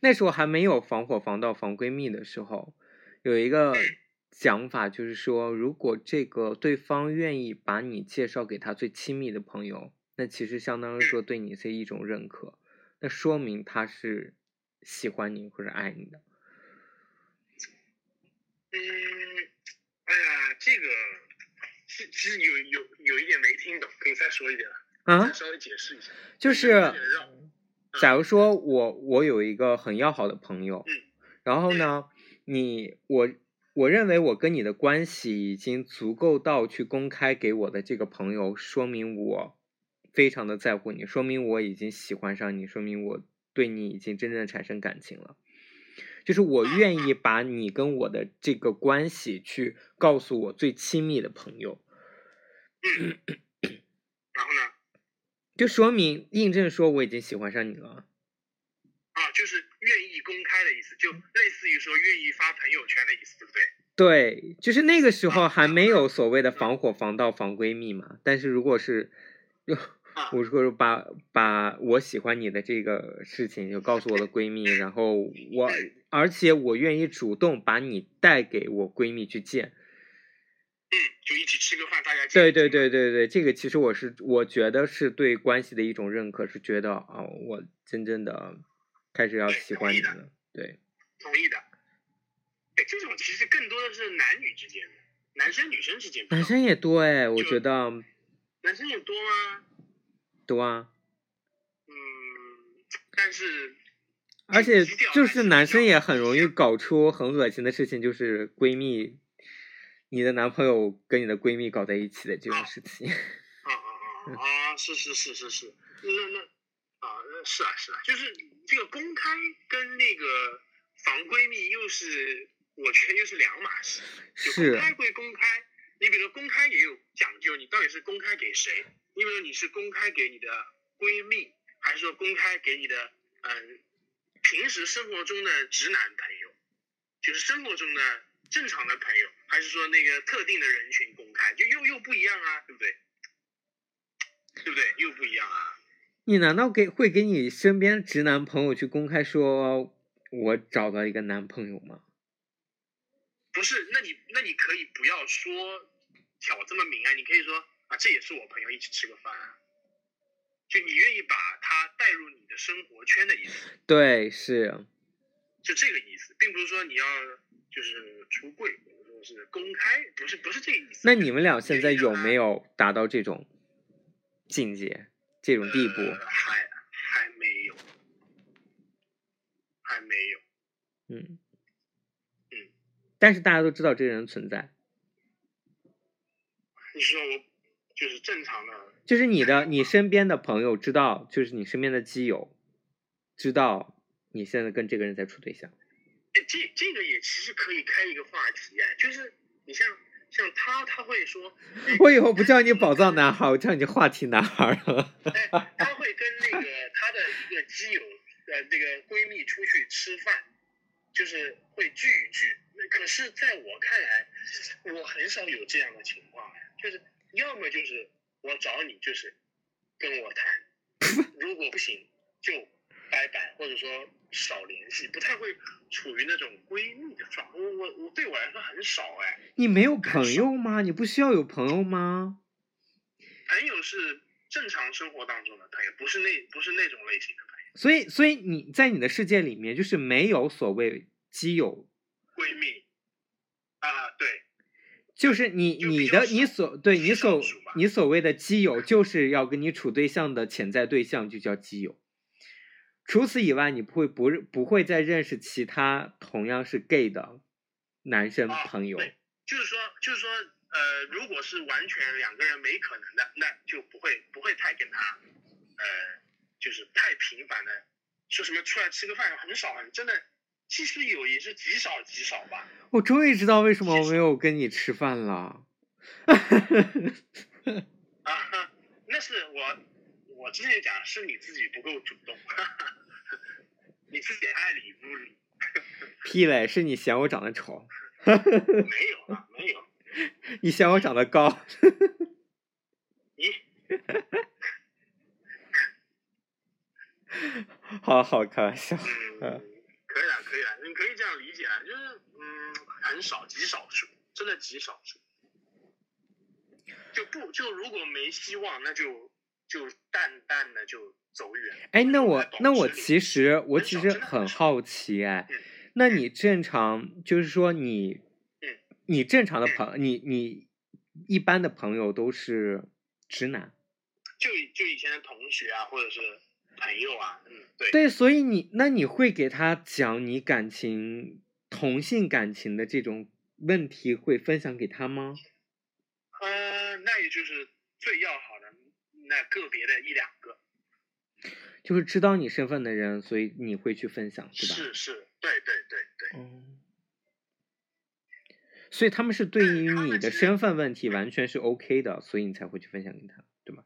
那时候还没有防火防盗防闺蜜的时候，有一个嗯讲法，就是说，如果这个对方愿意把你介绍给他最亲密的朋友，那其实相当于说对你是一种认可，那说明他是喜欢你或者爱你的。嗯，哎呀，这个是其实有有有一点没听懂，可以再说一遍吗？啊，稍微解释一下。就是。假如说我我有一个很要好的朋友嗯，然后呢，你我我认为我跟你的关系已经足够到去公开给我的这个朋友，说明我非常的在乎你，说明我已经喜欢上你，说明我对你已经真正的产生感情了。就是我愿意把你跟我的这个关系去告诉我最亲密的朋友，嗯，然后呢？就说明印证说我已经喜欢上你了。啊，就是公开的意思，就类似于说愿意发朋友圈的意思，对不对？对，就是那个时候还没有所谓的防火、防盗、防闺蜜嘛。但是如果是，啊 我如果把把我喜欢你的这个事情就告诉我的闺蜜，然后我，而且我愿意主动把你带给我闺蜜去见。嗯，就一起吃个饭，大家对对对对对，这个其实我是我觉得是对关系的一种认可，是觉得啊、我真正的开始要喜欢你了。对，同意的。哎，这种其实更多的是男女之间的，男生女生之间。男生也多哎，我觉得男生也多吗？多啊。嗯，但是而且就是男生也很容易搞出很恶心的事情，就是闺蜜，你的男朋友跟你的闺蜜搞在一起的这种事情。啊啊啊啊！是是是是是，那那啊，是啊是啊，就是这个公开跟那个防闺蜜又是，我觉得又是两码事。就是公开归公开，你比如说公开也有讲究，你到底是公开给谁？你比如说你是公开给你的闺蜜，还是说公开给你的嗯平时生活中的直男朋友，就是生活中的正常的朋友，还是说那个特定的人群公开，就又又不一样啊，对不对？对不对？又不一样啊。你难道给会给你身边直男朋友去公开说我找到一个男朋友吗？不是，那你那你可以不要说挑这么明啊，你可以说啊，这也是我朋友，一起吃个饭啊。就你愿意把他带入你的生活圈的意思，对，是，就这个意思，并不是说你要就是出柜，或者说是公开，不是不是这个意思。那你们俩现在有没有有达到这种境界、这种地步？呃、还还没有，还没有。嗯嗯，但是大家都知道这个人存在，你说我就是正常的，就是你的你身边的朋友知道，就是你身边的基友知道你现在跟这个人在处对象。哎，这这个也其实可以开一个话题啊，就是你像像他他会说，哎我以后不叫你宝藏男孩，我叫你话题男孩了。哎，他会跟那个他的一个基友呃那个闺蜜出去吃饭，就是会聚一聚。可是在我看来，我很少有这样的情况呀，就是要么就是我找你就是跟我谈，如果不行就拜拜，或者说少联系，不太会处于那种闺蜜的状态。我我我对我来说很少哎，你没有朋友吗？你不需要有朋友吗？朋友是正常生活当中的朋友，不是那不是那种类型的朋友。所以，所以你在你的世界里面，就是没有所谓基友，闺蜜啊，对，就是你你的你所对你所你所谓的基友，就是要跟你处对象的潜在对象就叫基友。除此以外，你不会不不会再认识其他同样是 gay 的男生啊朋友。对就是说就是说，呃，如果是完全两个人没可能的，那就不会不会太跟他，呃，就是太频繁的说什么出来吃个饭很少很真的，其实有也是极少极少吧。我终于知道为什么我没有跟你吃饭了。啊，那是我我之前讲是你自己不够主动，你自己爱理不理，屁嘞，是你嫌我长得丑，没有啊，没有，你嫌我长得高。你 好好开玩笑。嗯，可以啊，可以啊，你可以这样理解啊，就是嗯，很少，极少数，真的极少数。就不就如果没希望，那就就淡淡的就走远。哎，那我那我其实我其实很好奇哎嗯，那你正常就是说你嗯，你正常的朋你你一般的朋友都是直男，就就以前的同学啊，或者是朋友啊，嗯，对，对，所以你那你会给他讲你感情同性感情的这种问题，会分享给他吗？呃，那也就是最要好的那个别的一两个，就是知道你身份的人，所以你会去分享，对吧？是是，对对对对，嗯，所以他们是对于你的身份问题完全是 OK 的，所以你才会去分享给他，对吗？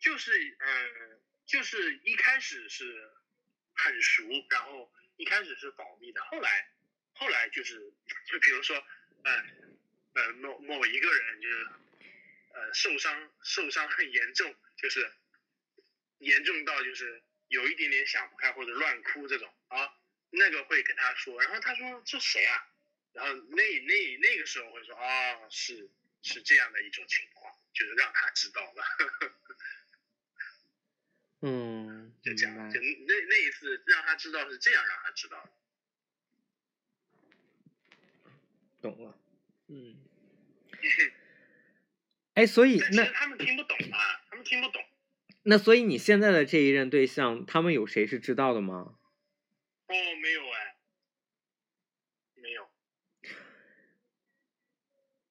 就是嗯，就是一开始是很熟，然后一开始是保密的，后来后来就是就比如说，呃呃某某一个人就是呃受伤受伤很严重，就是严重到就是有一点点想不开或者乱哭这种啊，那个会跟他说，然后他说这谁啊？然后那那那个时候会说啊、是是这样的一种情况，就是让他知道了。嗯，就这样，就。那那一次让他知道是这样，让他知道的。懂了，嗯。哎，所以那他们听不懂嘛，他们听不懂。那所以你现在的这一任对象，他们有谁是知道的吗？哦，没有哎，没有。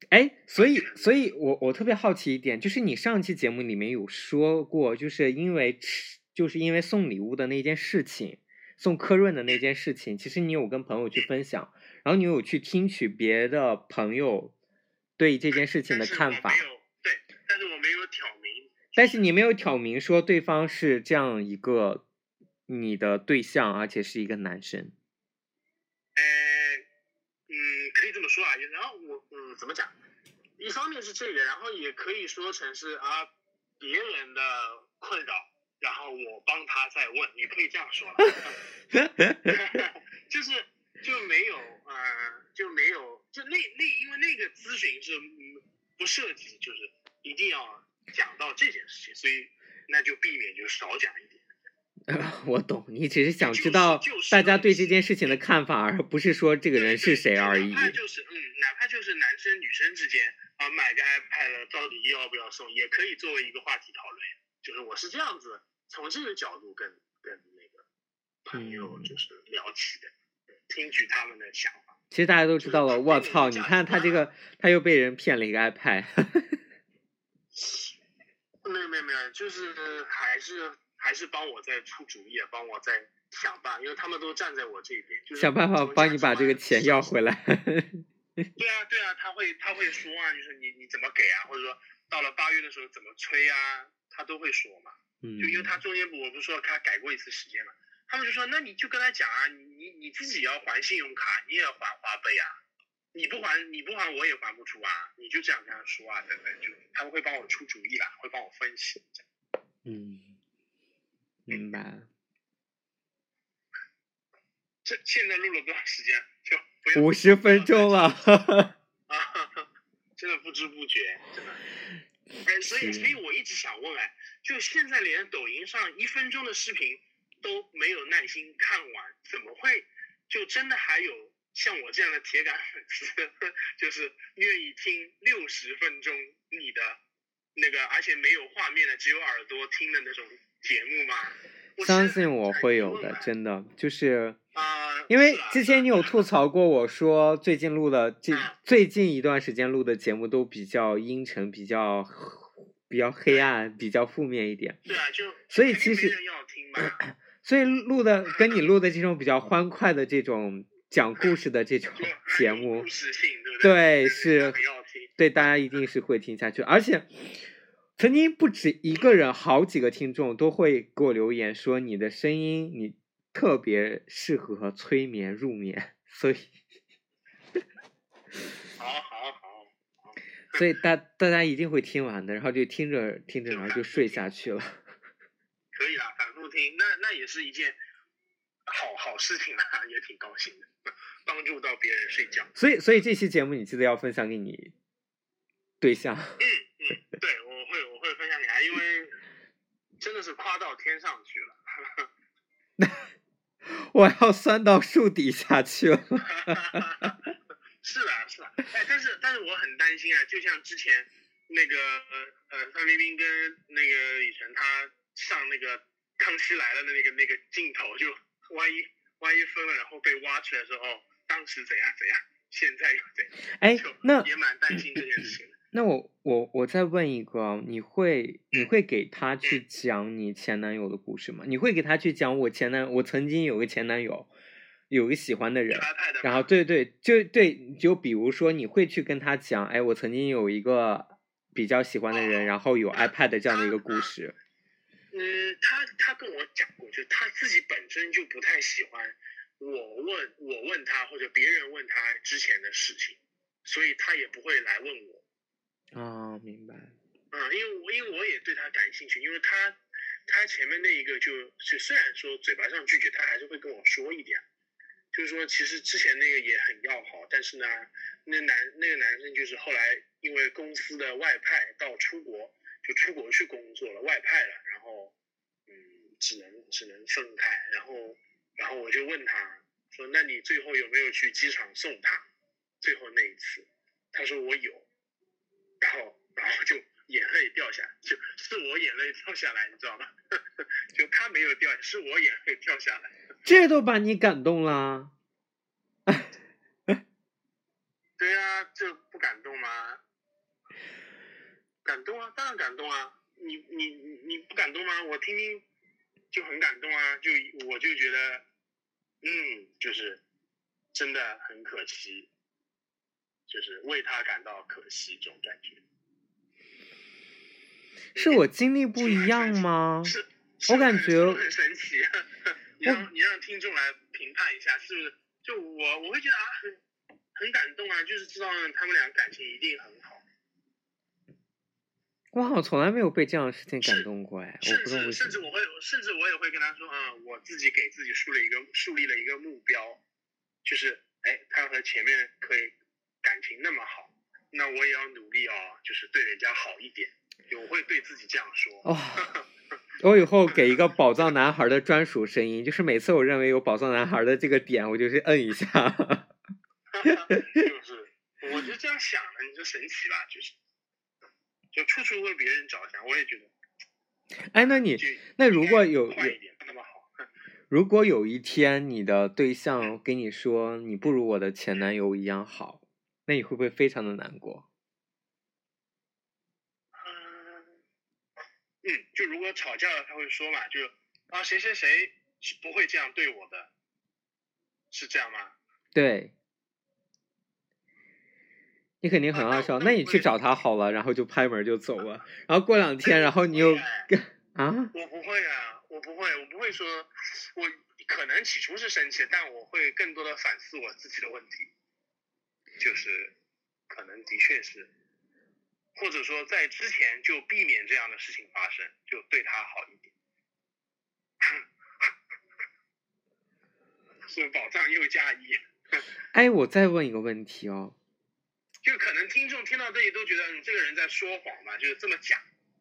哎，所以，所以我我特别好奇一点，就是你上期节目里面有说过，就是因为吃，就是因为送礼物的那件事情，送科润的那件事情，其实你有跟朋友去分享，然后你有去听取别的朋友对这件事情的看法。但是你没有挑明说对方是这样一个你的对象，而且是一个男生。呃，嗯，可以这么说啊。然后我嗯，怎么讲？一方面是这个，然后也可以说成是啊别人的困扰，然后我帮他再问，也可以这样说了。就是就没有呃就没有就那那因为那个咨询是嗯不涉及就是一定要讲到这件事情，所以那就避免就少讲一点。我懂，你只是想知道就是大家对这件事情的看法，而不是说这个人是谁而已哪。怕就是嗯，哪怕就是男生女生之间啊，买个 iPad 了到底要不要送，也可以作为一个话题讨论。就是我是这样子从这个角度跟跟那个朋友嗯就是聊起的，听取他们的想法。其实大家都知道了，我操！你看他这个，他又被人骗了一个 iPad。没有没有没有，就是还是还是帮我在出主意，帮我在想办法，因为他们都站在我这边，就是想办法帮你把这个钱要回来。对啊，对啊，他会他会说啊，就是你你怎么给啊，或者说到了八月的时候怎么催啊，他都会说嘛。嗯就因为他中间不我不是说他改过一次时间嘛，他们就说那你就跟他讲啊，你你你自己要还信用卡，你也要还花呗啊，你不还你不还我也还不出啊，你就这样跟他说啊，等等，就他们会帮我出主意啦，会帮我分析。这样嗯，明白。这现在录了多长时间？就五十分钟了。啊，真的不知不觉，真的。哎，所以所以我一直想问，哎，就现在连抖音上一分钟的视频都没有耐心看完，怎么会就真的还有像我这样的铁杆粉丝，就是愿意听六十分钟你的那个，而且没有画面的，只有耳朵听的那种节目吗？相信我会有的，真的就是。啊，因为之前你有吐槽过我说，最近录的这嗯最近一段时间录的节目都比较阴沉，比较比较黑暗，比较负面一点。对啊，就所以其实要听嘛，所以录的跟你录的这种比较欢快的这种讲故事的这种 节目故，事性，对不对对是。对大家一定是会听下去。而且曾经不止一个人，好几个听众都会给我留言说你的声音你特别适合催眠入眠，所以好 好好，所以大大家一定会听完的，然后就听着听着，然后就睡下去了。可以啊，反复听，那那也是一件好好事情啊，也挺高兴的，帮助到别人睡觉。所以所以这期节目你记得要分享给你对象。嗯嗯，对，我会我会分享给他，因为真的是夸到天上去了。我要酸到树底下去了。是啊是啊，哎，但是但是我很担心啊，就像之前那个呃呃范冰冰跟那个李晨他上那个《康熙来了》的那个那个镜头，就万一万一分了，然后被挖出来说哦，当时怎样怎样，现在又怎样，哎就，那也蛮担心这件事情。那我我我再问一个，你会你会给他去讲你前男友的故事吗？你会给他去讲我前男我曾经有个前男友，有个喜欢的人，然后对对，就对，就比如说你会去跟他讲，哎，我曾经有一个比较喜欢的人，然后有 iPad 这样的一个故事。嗯，他他跟我讲过，就他自己本身就不太喜欢我问我问他或者别人问他之前的事情，所以他也不会来问我。哦、明白。嗯，因为我因为我也对他感兴趣，因为他他前面那一个就就虽然说嘴巴上拒绝，他还是会跟我说一点，就是说其实之前那个也很要好，但是呢，那男那个男生就是后来因为公司的外派到出国，就出国去工作了，外派了，然后嗯，只能只能分开，然后然后我就问他说，那你最后有没有去机场送他？最后那一次，他说我有。然后然后就眼泪掉下来，就是我眼泪掉下来，你知道吗？就他没有掉，是我眼泪掉下来。这都把你感动啦。对啊，这不感动吗？感动啊，当然感动啊！你你你你不感动吗？我听听就很感动啊，就我就觉得，嗯，就是真的很可惜，就是为他感到可惜这种感觉。是我经历不一样吗？是，我感觉很神奇。你让你让听众来评判一下，是不是？就我我会觉得啊，很很感动啊，就是知道他们俩感情一定很好，我好像从来没有被这样的事情感动过哎，甚。至甚至我会甚至我也会跟他说，嗯，我自己给自己树立一个树立了一个目标，就是哎，他和前面可以感情那么好，那我也要努力哦，就是对人家好一点，我会对自己这样说。哦，我以后给一个宝藏男孩的专属声音，就是每次我认为有宝藏男孩的这个点，我就是摁一下。就是，我就这样想的，你就神奇吧？就是，就处处为别人着想，我也觉得哎，那你那如果有快一点那么好。如果有一天你的对象跟你说你不如我的前男友一样好，那你会不会非常的难过？嗯，嗯，就如果吵架了，他会说嘛，就啊谁谁谁是不会这样对我的，是这样吗？对，你肯定很好笑。那你去找他好了，然后就拍门就走了。然后过两天，然后你又跟啊，我不会啊，我不会，我不会说，我可能起初是生气，但我会更多的反思我自己的问题，就是可能的确是，或者说在之前就避免这样的事情发生，就对他好一点。是宝藏又加一，哎，我再问一个问题哦，就可能听众听到这里都觉得，你，这个人在说谎吧，就是这么假，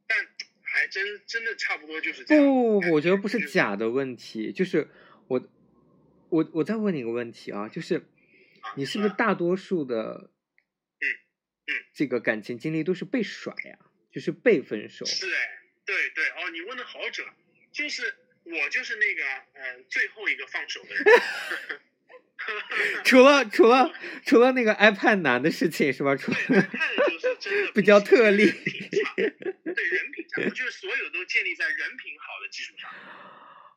但还真真的差不多就是这样。不不不，我觉得不是假的问题，就是我我我再问你一个问题啊，就是啊你是不是大多数的嗯嗯这个感情经历都是被甩呀、就是被分手？是哎，对对哦，你问的好准，就是我就是那个呃最后一个放手的人。除了除了除了那个 iPad 难的事情是吧？除对，了看的就是真的比较特例对人品差，我觉得所有都建立在人品好的基础上，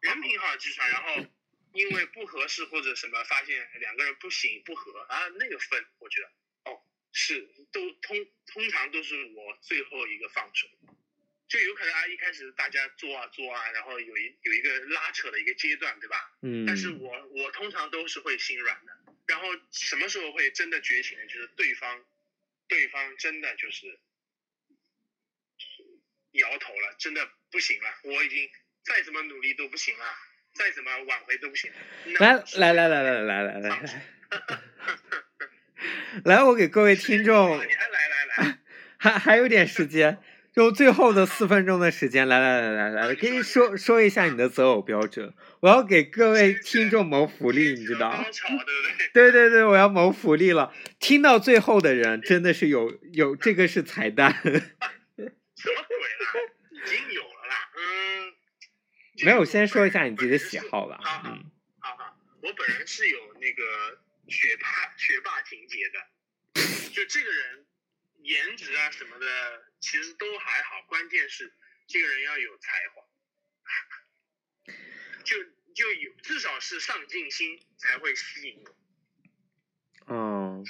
人品好的基础上，然后因为不合适或者什么，发现两个人不行不合啊，那个分，我觉得哦是都通通常都是我最后一个放手，就有可能啊一开始大家做啊做啊，然后有一有一个拉扯的一个阶段，对吧？嗯，但是我我通常都是会心软的，然后什么时候会真的觉醒呢？就是对方，对方真的就是摇头了，真的不行了，我已经再怎么努力都不行了，再怎么挽回都不行来来来来来来来来来，来，我给各位听众你还来来来，还还有点时间，就最后的四分钟的时间，来来来来来，啊给你说说一下你的择偶标准。我要给各位听众谋福利，你知道对不对？对我要谋福利了。听到最后的人真的是有有这个是彩蛋，什么鬼啦？已经有了啦，嗯。没有，先说一下你自己的喜好吧。好好，我本人是有那个学霸学霸情节的，就这个人颜值啊什么的，其实都还好，关键是这个人要有才华，就就有至少是上进心才会吸引我。嗯，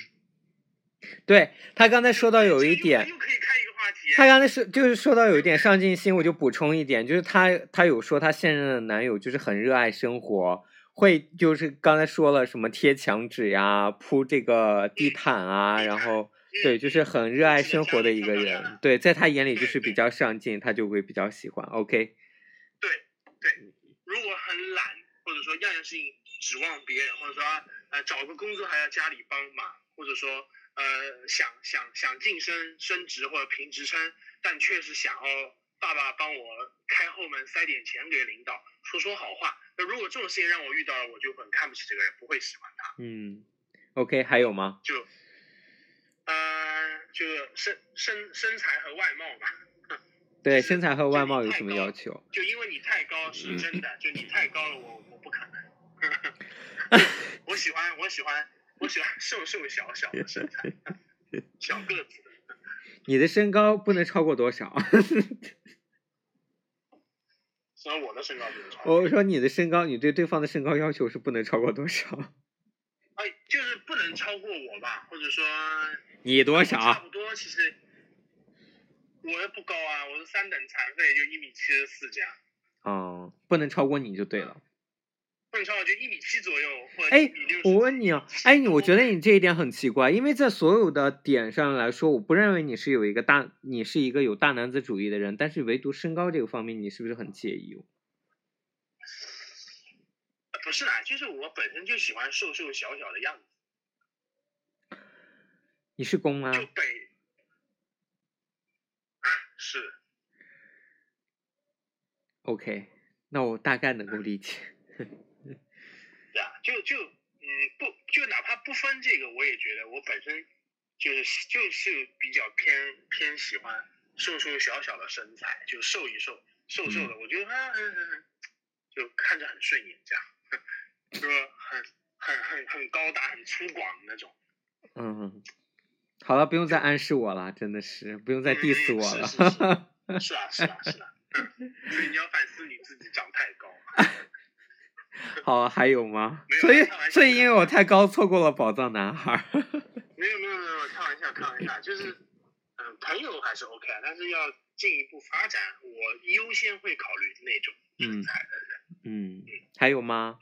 对他刚才说到有一点，又可以开一个话题，他刚才说就是说到有一点上进心，我就补充一点，就是他他有说他现任的男友就是很热爱生活，会就是刚才说了什么贴墙纸呀、铺这个地毯啊，然后对，就是很热爱生活的一个人。对，在他眼里就是比较上进，他就会比较喜欢。OK，对对，如果很懒，或者说样样事情指望别人，或者说呃找个工作还要家里帮忙，或者说呃想想想晋升升职或者评职称，但确实想要爸爸帮我开后门塞点钱给领导，说说好话。那如果这种事情让我遇到了，我就很看不起这个人，不会喜欢他。嗯，OK，还有吗？就呃就身身身材和外貌嘛。对，身材和外貌有什么要求？就因为你太高是真的，就你太高了，我我不可能。我喜欢我喜欢我喜欢瘦瘦小小的身材，小个子的。你的身高不能超过多少？虽然我的身高不能超，我说你的身高，你对对方的身高要求是不能超过多少？哎，就是不能超过我吧，或者说你多差少？不多，其实我也不高啊，我是三等残废，就一米七十四这样，嗯，不能超过你就对了。不能超过就一米七左右或者哎。我问你啊，哎，你我觉得你这一点很奇怪，因为在所有的点上来说，我不认为你是有一个大，你是一个有大男子主义的人，但是唯独身高这个方面，你是不是很介意？呃不是啦，就是我本身就喜欢瘦瘦小小的样子，你是公吗？就北是 OK，那我大概能够理解。对啊，就就嗯不就哪怕不分这个，我也觉得我本身就是就是比较偏偏喜欢瘦瘦小小的身材，就瘦一瘦瘦瘦的，我觉得啊嗯嗯嗯，就看着很顺眼，这样，就是很很很很高大、很粗犷那种。嗯，好了，不用再暗示我了，真的是不用再嗯 diss 嗯我了。是是是啊是啊是啊，嗯所以你要反思你自己长太高。好，还有吗所以所以因为我太高，错过了宝藏男孩儿。没有没有没有，开玩笑开玩笑，就是嗯，朋友还是 OK 啊，但是要进一步发展，我优先会考虑那种身材的人。嗯，还有吗？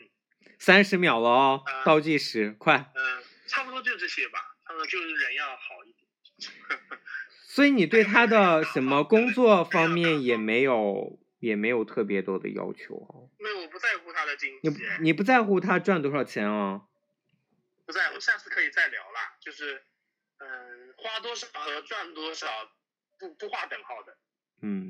三十秒了哦，啊倒计时，快！嗯，差不多就这些吧，就是人要好一点。所以你对他的什么工作方面也没有也没有特别多的要求哦。没有，我不在乎他的经你济，你不在乎他赚多少钱啊？不在乎，下次可以再聊啦。就是嗯，花多少和赚多少不不划等号的。嗯。